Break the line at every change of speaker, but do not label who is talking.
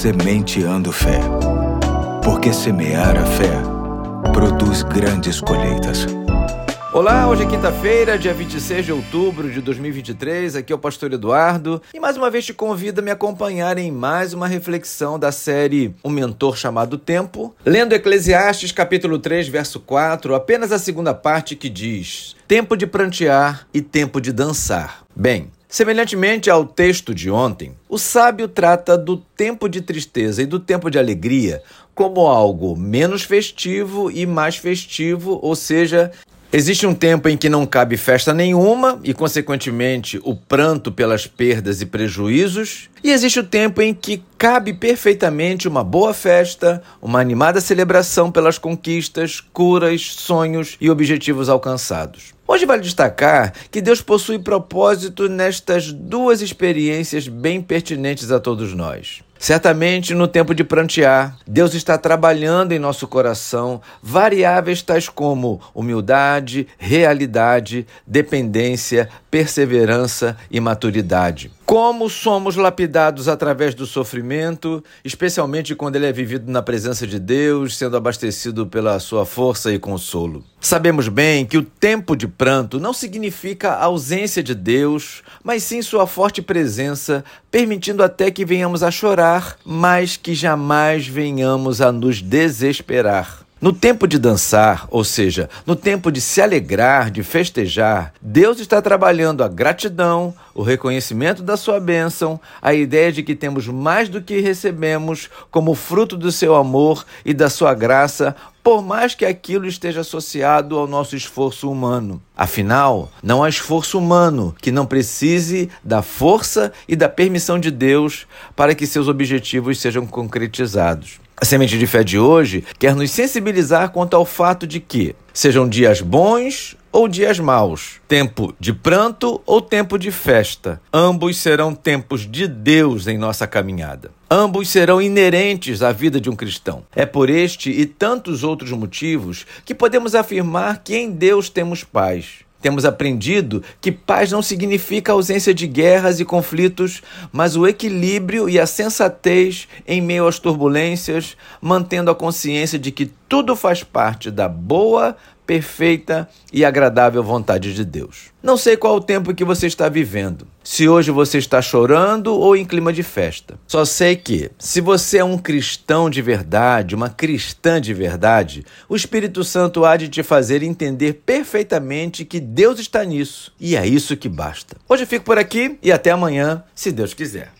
Sementeando Fé. Porque semear a fé produz grandes colheitas.
Olá, hoje é quinta-feira, dia 26 de outubro de 2023. Aqui é o pastor Eduardo e mais uma vez te convido a me acompanhar em mais uma reflexão da série Um Mentor Chamado Tempo, lendo Eclesiastes capítulo 3, verso 4, apenas a segunda parte que diz: Tempo de prantear e tempo de dançar. Bem, Semelhantemente ao texto de ontem, o sábio trata do tempo de tristeza e do tempo de alegria como algo menos festivo e mais festivo, ou seja, Existe um tempo em que não cabe festa nenhuma e, consequentemente, o pranto pelas perdas e prejuízos, e existe o tempo em que cabe perfeitamente uma boa festa, uma animada celebração pelas conquistas, curas, sonhos e objetivos alcançados. Hoje vale destacar que Deus possui propósito nestas duas experiências bem pertinentes a todos nós. Certamente, no tempo de prantear, Deus está trabalhando em nosso coração variáveis tais como humildade, realidade, dependência, perseverança e maturidade. Como somos lapidados através do sofrimento, especialmente quando ele é vivido na presença de Deus, sendo abastecido pela sua força e consolo. Sabemos bem que o tempo de pranto não significa a ausência de Deus, mas sim sua forte presença, permitindo até que venhamos a chorar, mas que jamais venhamos a nos desesperar. No tempo de dançar, ou seja, no tempo de se alegrar, de festejar, Deus está trabalhando a gratidão, o reconhecimento da sua bênção, a ideia de que temos mais do que recebemos como fruto do seu amor e da sua graça, por mais que aquilo esteja associado ao nosso esforço humano. Afinal, não há esforço humano que não precise da força e da permissão de Deus para que seus objetivos sejam concretizados. A semente de fé de hoje quer nos sensibilizar quanto ao fato de que, sejam dias bons ou dias maus, tempo de pranto ou tempo de festa, ambos serão tempos de Deus em nossa caminhada. Ambos serão inerentes à vida de um cristão. É por este e tantos outros motivos que podemos afirmar que em Deus temos paz. Temos aprendido que paz não significa ausência de guerras e conflitos, mas o equilíbrio e a sensatez em meio às turbulências, mantendo a consciência de que tudo faz parte da boa, perfeita e agradável vontade de Deus. Não sei qual o tempo que você está vivendo. Se hoje você está chorando ou em clima de festa. Só sei que, se você é um cristão de verdade, uma cristã de verdade, o Espírito Santo há de te fazer entender perfeitamente que Deus está nisso. E é isso que basta. Hoje eu fico por aqui e até amanhã, se Deus quiser.